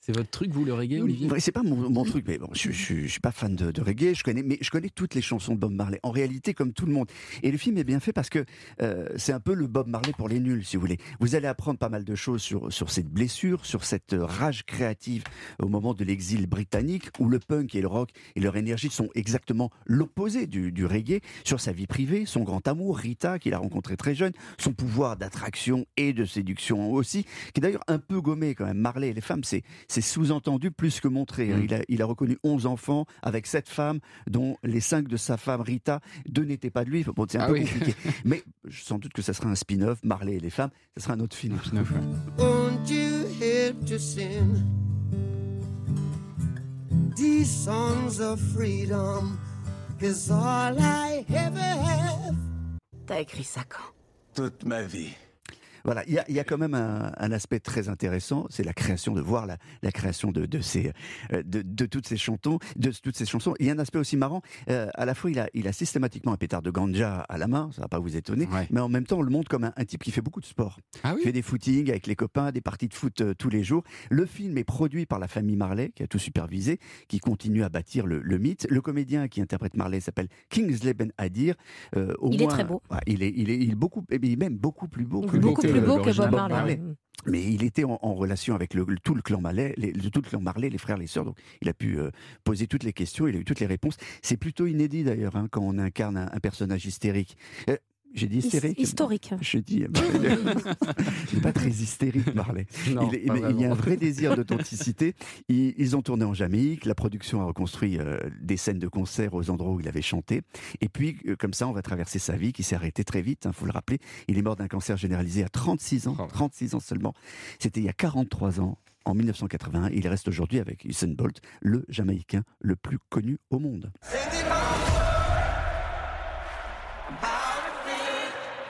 C'est votre truc, vous, le reggae, Olivier C'est pas mon, truc, mais bon, je, je, suis pas fan de, reggae. Je connais, mais je connais toutes les chansons de Bob Marley. En réalité, comme tout le monde. Et le film est bien fait parce que euh, c'est un peu le Bob Marley pour les nuls, si vous voulez. Vous allez apprendre pas mal de choses sur sur cette blessure, sur cette rage créative au moment de l'exil britannique, où le punk et le rock et leur énergie sont exactement l'opposé du, du reggae. Sur sa vie privée, son grand amour, Rita, qu'il a rencontré très jeune, son pouvoir d'attraction et de séduction aussi, qui est d'ailleurs un peu gommé quand même. Marley et les femmes, c'est c'est sous-entendu plus que montré. Hein. Mm. Il, a, il a reconnu 11 enfants avec 7 femmes, dont les 5 de sa femme Rita, deux n'étaient pas de lui. Bon, c'est un ah peu compliqué. Mais sans doute que ça sera un spin-off, Marley et les femmes, ça sera un autre film. These songs of freedom? Is all I ever have. T'as écrit ça quand? Toute ma vie. Voilà, il y a, quand même un, aspect très intéressant, c'est la création de voir la, création de, de ces euh, de, toutes ces chansons, de toutes ces chansons. Il y a un aspect aussi marrant. Euh, à la fois, il a, il a systématiquement un pétard de ganja à la main, ça va pas vous étonner, mais en même temps, on le montre comme un, type qui fait beaucoup de sport. Ah il fait des footings avec les copains, des parties de foot euh, tous les jours. Le film est produit par la famille Marley, qui a tout supervisé, qui continue à bâtir le, mythe. Le comédien qui interprète Marley s'appelle Kingsley Ben Adir. il est très beau. il est, il est, il est beaucoup, même beaucoup plus beau. Que beaucoup plus beau que Bob Marley. Mais il était en, relation avec le, tout le clan Marley, les, tout le clan Marley, les frères, les sœurs. Donc, il a pu euh, poser toutes les questions, il a eu toutes les réponses. C'est plutôt inédit d'ailleurs hein, quand on incarne un, personnage hystérique. Euh, j'ai dit hystérique Historique. Je dis, il n'est pas très hystérique, Marley. il, y a un vrai désir d'authenticité. Ils, ont tourné en Jamaïque. La production a reconstruit euh, des scènes de concert aux endroits où il avait chanté. Et puis, euh, comme ça, on va traverser sa vie qui s'est arrêtée très vite, il hein, faut le rappeler. Il est mort d'un cancer généralisé à 36 ans. 36 ans seulement. C'était il y a 43 ans en 1981. Il reste aujourd'hui avec Usain Bolt, le Jamaïcain le plus connu au monde.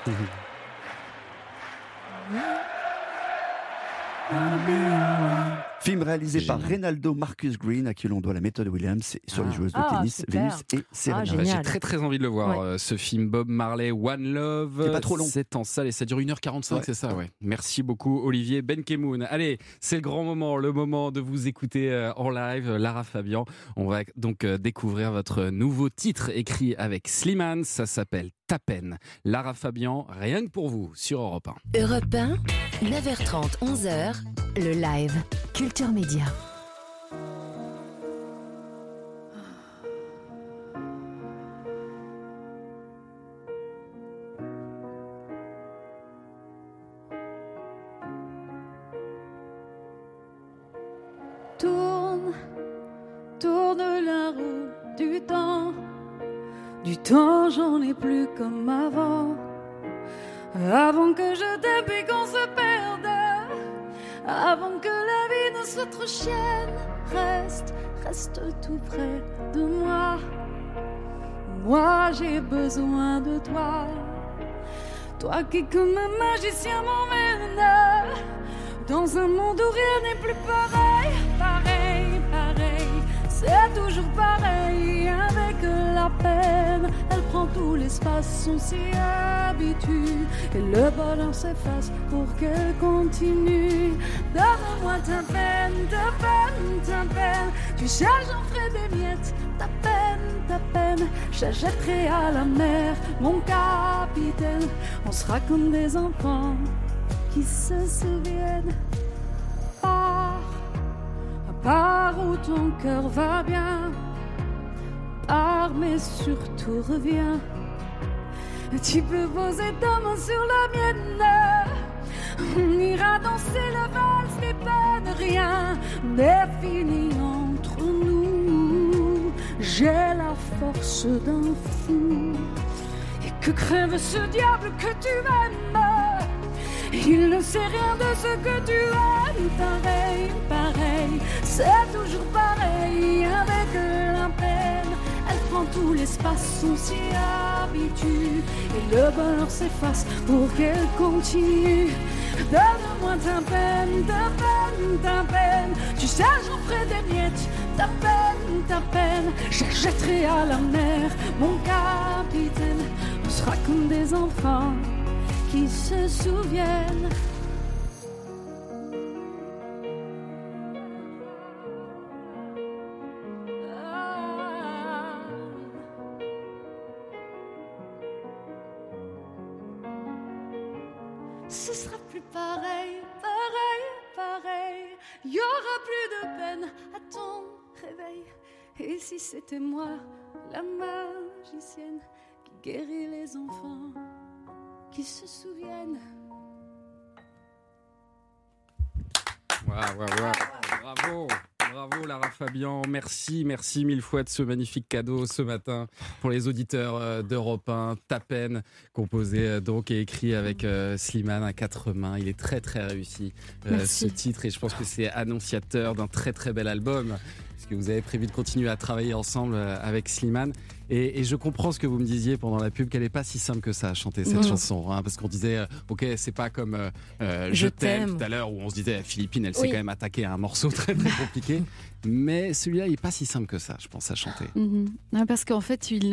Film réalisé par Reynaldo Marcus Green, à qui l'on doit la méthode Williams sur les ah. joueuses de ah, tennis Venus et Serena. Ah, J'ai très très envie de le voir, euh, ce film Bob Marley One Love. C'est pas trop long. C'est en salle et ça dure 1h45, c'est ça, ouais. Merci beaucoup Olivier Benkemoun. Allez, c'est le grand moment, le moment de vous écouter euh, en live, Lara Fabian. On va donc euh, découvrir votre nouveau titre écrit avec Slimane, ça s'appelle Ta peine. Lara Fabian, rien que pour vous sur Europe 1. Europe 1, 9h30, 11h, le live. Culture Média. Du temps, j'en ai plus comme avant. Avant que je t'aime qu'on se perde. Avant que la vie ne soit trop chienne. Reste, reste tout près de moi. Moi, j'ai besoin de toi. Toi qui, comme un magicien, m'emmène dans un monde où rien n'est plus pareil, pareil, pareil. C'est toujours pareil avec la Elle prend tout l'espace, on s'y habitue. Et le bonheur s'efface pour qu'elle continue. Donne-moi ta peine, ta peine, ta peine. Tu sais, j'en ferai des miettes. Ta peine, ta peine. J'achèterai à la mer, mon capitaine. On sera comme des enfants qui se souviennent Pars où ton cœur va bien, pars mais surtout reviens. Tu peux poser ta main sur la mienne. On ira danser la valse des peines, rien n'est fini entre nous. J'ai la force d'un fou. Et que crève ce diable que tu m'aimes? Il ne sait rien de ce que tu aimes, pareil, pareil, c'est toujours pareil avec peine. Elle prend tout l'espace, on s'y habitue, et le bonheur s'efface pour qu'elle continue. Donne-moi ta peine, ta peine, ta peine. Tu sais, j'en ferai des miettes. Ta peine, ta peine. J'achèterai à la mer, mon capitaine. On sera comme des enfants qui se souviennent. Y aura plus de peine à ton réveil. Et si c'était moi, la magicienne qui guérit les enfants, qui se souviennent. Bravo. Bravo Lara Fabian, merci, merci mille fois de ce magnifique cadeau ce matin pour les auditeurs euh, d'Europe 1, Tapen, composé euh, donc et écrit avec euh, Slimane à quatre mains. Il est très très réussi ce titre. Et je pense que c'est annonciateur d'un très très bel album parce que vous avez prévu de continuer à travailler ensemble avec Slimane. Et, je comprends ce que vous me disiez pendant la pub, qu'elle n'est pas si simple que ça à chanter cette chanson. Hein, parce qu'on disait, euh, ok, c'est pas comme euh, euh, Je, t'aime tout à l'heure où on se disait, Philippine, elle s'est quand même attaquée à un morceau très très compliqué. Mais celui-là, il n'est pas si simple que ça, je pense, à chanter. Mhm. parce qu'en fait, il,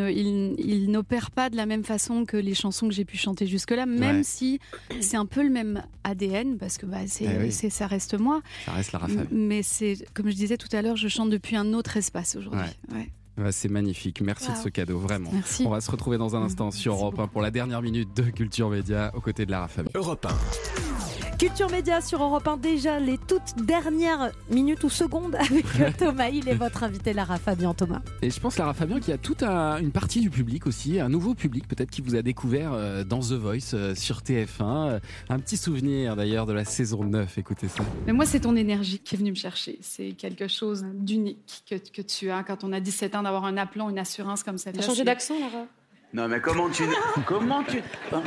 il, n'opère pas de la même façon que les chansons que j'ai pu chanter jusque-là, même si c'est un peu le même ADN, parce que bah, eh c'est, ça reste moi. Ça reste la Mais c'est, comme je disais tout à l'heure, je chante depuis un autre espace aujourd'hui. Ouais. C'est magnifique. Merci de ce cadeau, vraiment. On va se retrouver dans un instant sur Europe 1 pour la dernière minute de Culture Média aux côtés de Lara Fabian. Europe 1. Culture Média sur Europe 1, déjà les toutes dernières minutes ou secondes avec Thomas. Il est votre invité, Lara Fabian Thomas. Et je pense, Lara Fabian, qu'il y a toute une partie du public aussi, un nouveau public peut-être qui vous a découvert euh, dans The Voice euh, sur TF1. Un petit souvenir d'ailleurs de la saison 9, écoutez ça. Mais moi, c'est ton énergie qui est venue me chercher. C'est quelque chose d'unique que, que, tu as quand on a 17 ans d'avoir un appelant, une assurance comme ça. Tu as changé d'accent, Lara? Non, mais comment tu. comment tu.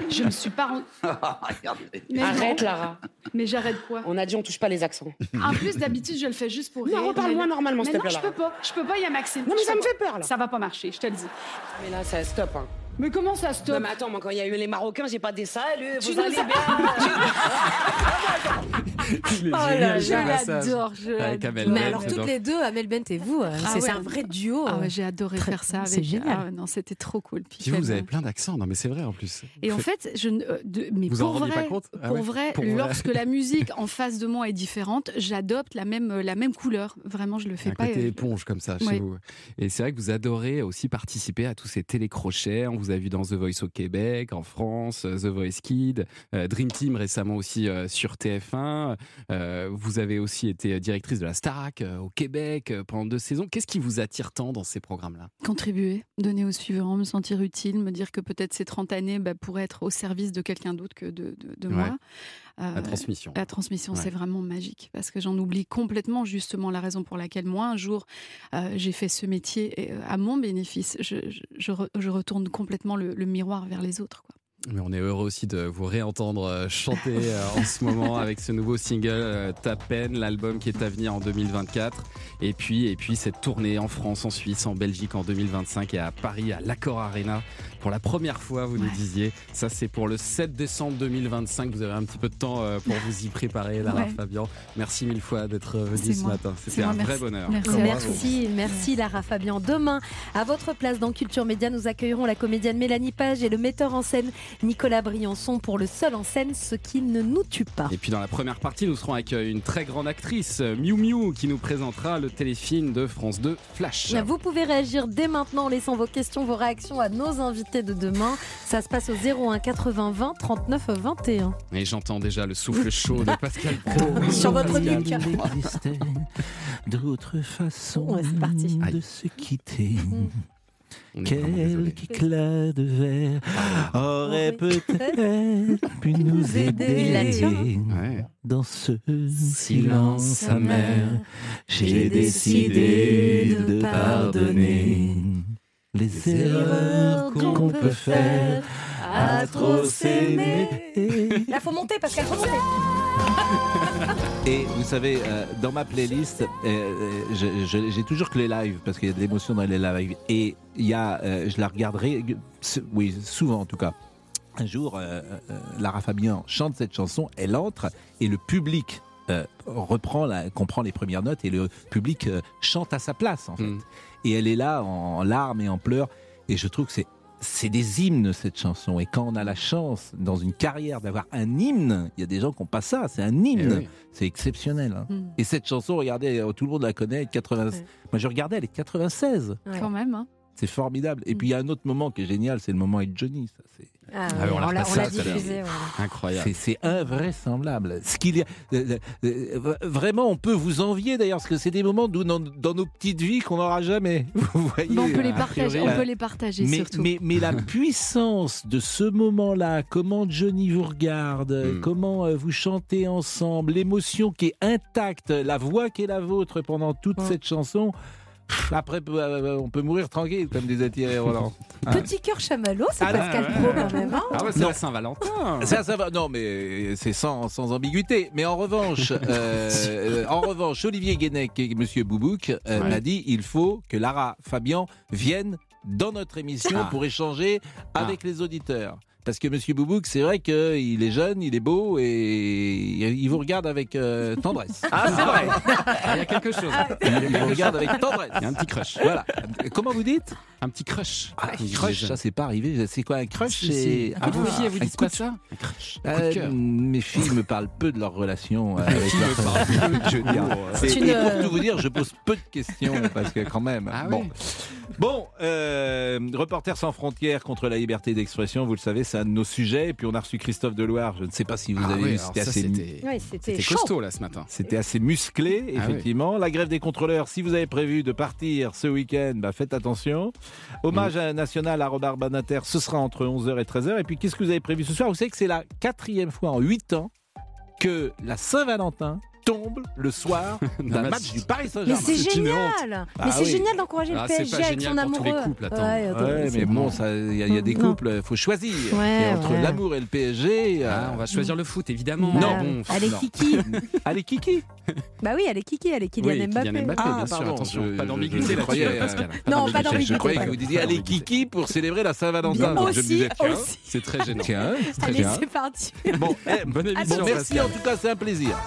Je me suis pas. Arrête, Lara. Mais j'arrête quoi On a dit on touche pas les accents. En plus, d'habitude, je le fais juste pour rire. Non, reparle-moi normalement, s'il te plaît. Non, je peux pas. Je peux pas, il y a Maxime. Non, mais ça me fait peur, là. Ça va pas marcher, je te le dis. Mais là, ça stop, hein. Mais comment ça stop Non mais attends, moi quand il y a eu les Marocains, j'ai pas des saluts, vous allez bien Il est oh génial, je l'adore, je l'adore. Mais alors toutes les deux, Amel Bent et vous, euh, ah c'est un vrai duo. Ah ouais, j'ai adoré faire ça avec. C'est génial. Ah non, c'était trop cool. Puis, vous, avez plein d'accents, non mais c'est vrai en plus. Et en fait, je euh, de, mais vous pour en vrai, pas compte ah pour, vrai lorsque la musique en face de moi est différente, j'adopte la même la même couleur. Vraiment, je le fais un pas. Côté éponge comme ça chez vous. Et c'est vrai que vous adorez aussi participer à tous ces télécrochets. On vous a vu dans The Voice au Québec, en France, The Voice Kid, euh, Dream Team récemment aussi sur TF1. Vous avez aussi été directrice de la Starac euh, au Québec euh, pendant deux saisons. Qu'est-ce qui vous attire tant dans ces programmes-là? Contribuer, donner aux suivants, me sentir utile, me dire que peut-être ces 30 années bah, pourraient être au service de quelqu'un d'autre que de, moi. La transmission. La transmission, c'est vraiment magique parce que j'en oublie complètement justement la raison pour laquelle moi, un jour, j'ai fait ce métier à mon bénéfice. Je, je, retourne complètement le, le, miroir vers les autres. Quoi. Mais on est heureux aussi de vous réentendre euh, chanter euh, en ce moment avec ce nouveau single euh, Ta peine, l'album qui est à venir en 2024. Et puis, et puis cette tournée en France, en Suisse, en Belgique en 2025 et à Paris à l'Accor Arena pour la première fois, vous nous disiez. Ça, c'est pour le 7 décembre 2025. Vous avez un petit peu de temps pour vous y préparer, Lara Fabian. Merci mille fois d'être venue ce matin. C'était un vrai bonheur. Merci, merci, Lara Fabian. Demain, à votre place dans Culture Média, nous accueillerons la comédienne Mélanie Page et le metteur en scène Nicolas Briançon pour le seul en scène Ce qui ne nous tue pas. Et puis dans la première partie, nous serons avec euh, une très grande actrice, euh, Miu Miu, qui nous présentera le téléfilm de France 2 Flash. Vous pouvez réagir dès maintenant en laissant vos questions, vos réactions à nos invités de demain. Ça se passe au 01 80 20 39 21. Et j'entends déjà le souffle chaud de Pascal Sur votre nuque. D'autres façons de se quitter. Mm. Quel éclat de verre aurait peut-être pu nous aider dans ce silence amer. J'ai décidé de pardonner les erreurs qu'on peut faire à trop s'aimer. Là, faut monter, Pascal, faut monter. Et vous savez, euh, dans ma playlist, euh, euh, j'ai toujours que les lives, parce qu'il y a de l'émotion dans les lives. Et il y a, je la regarderai, oui, souvent en tout cas. Un jour, Lara Fabian chante cette chanson, elle entre et le public reprend, la, comprend les premières notes et le public chante à sa place en fait. Mm. Et elle est là en larmes et en pleurs. Et je trouve que c'est c'est des hymnes cette chanson. Et quand on a la chance dans une carrière d'avoir un hymne, il y a des gens qui n'ont pas ça, c'est un hymne. Eh c'est exceptionnel. Hein. Hmm. Et cette chanson, regardez, euh, tout le monde la connaît, 80... moi je regardais, elle est 96. Quand même. Hein. C'est formidable. Et puis il y a un autre moment qui est génial, c'est le moment avec Johnny. Ça, c'est... Ah, Ah oui, on l'a on on diffusé. Incroyable. C'est, c'est invraisemblable. Ce qu'il y a, euh, euh, euh, vraiment, on peut vous envier d'ailleurs, parce que c'est des moments d'où, dans, dans nos petites vies qu'on n'aura jamais. Vous voyez. Mais on peut les partager, priori, on peut les partager mais, surtout. mais, mais la puissance de ce moment-là, comment Johnny vous regarde, Mm. comment vous chantez ensemble, l'émotion qui est intacte, la voix qui est la vôtre pendant toute Mm. cette chanson. Après, euh, on peut mourir tranquille, comme disait Thierry Roland. Petit cœur chamallow, c'est Ah, Pascal Pro quand même. hein. Ah ouais, c'est Non. la Saint-Valentin. Ça, ça va. Non, mais c'est sans, sans ambiguïté. Mais en revanche, euh, euh, en revanche, Olivier Guénec et Monsieur Boubouk euh, Ouais. m'a dit il faut que Lara Fabian vienne dans notre émission Ah. pour échanger avec les auditeurs. Parce que Monsieur Boubouk, c'est vrai qu'il est jeune, il est beau et il vous regarde avec euh, tendresse. Ah, c'est vrai. Ah, Il y a quelque chose. Il vous regarde avec tendresse. Il y a un petit crush. Voilà. Comment vous dites? Un petit crush. ah, Il Crush, ça c'est pas arrivé. C'est quoi un crush Si, si. c'est- Ah, vos filles, elles vous un coup pas de- ça? Un crush. Euh, Coup de mes filles me parlent peu de leur relation euh, avec leur parlent peu. Je veux dire, C'est et- une, et pour tout vous dire, je pose peu de questions parce que quand même. Ah bon, oui. bon, euh, Reporters sans frontières contre la liberté d'expression, vous le savez, c'est un de nos sujets. Et puis on a reçu Christophe Deloire. Je ne sais pas si vous Ah avez oui, vu, c'était assez. c'était Ouais, c'était c'était chaud. costaud là ce matin. C'était assez musclé, Ah oui. effectivement. La grève des contrôleurs, si vous avez prévu de partir ce week-end, bah, faites attention. Hommage à- national à Robert Banater, ce sera entre 11h et 13h. Et puis, qu'est-ce que vous avez prévu ce soir? Vous savez que c'est la quatrième fois en 8 ans que la Saint-Valentin tombe le soir d'un match. match du Paris Mais Saint-Germain. c'est C'est génial Ah Mais c'est oui. génial d'encourager Ah, le c'est PSG avec son tous les amoureux. couples, attends. Ouais, attends, Ouais, c'est mais bon. il y, a- il y a des couples, il faut choisir. Ouais, et entre ouais. l'amour et le PSG. euh, Ah, on va choisir le foot évidemment. Non. bon, Allez, non. Kiki Allez, Kiki Bah oui, est Kiki, est Kylian Oui, Mbappé. Kylian Mbappé, Ah, bien sûr. pardon, Attention, je- pas je- d'ambiguïté je là-dessus. Non, pas Je d'ambiguïté. croyais que vous disiez allez Kiki pour célébrer la Saint-Valentin. Je me disais. C'est très gênant. c'est Allez, c'est parti. Bon, eh, Bonne bon, émission, merci en tout cas, c'est un plaisir.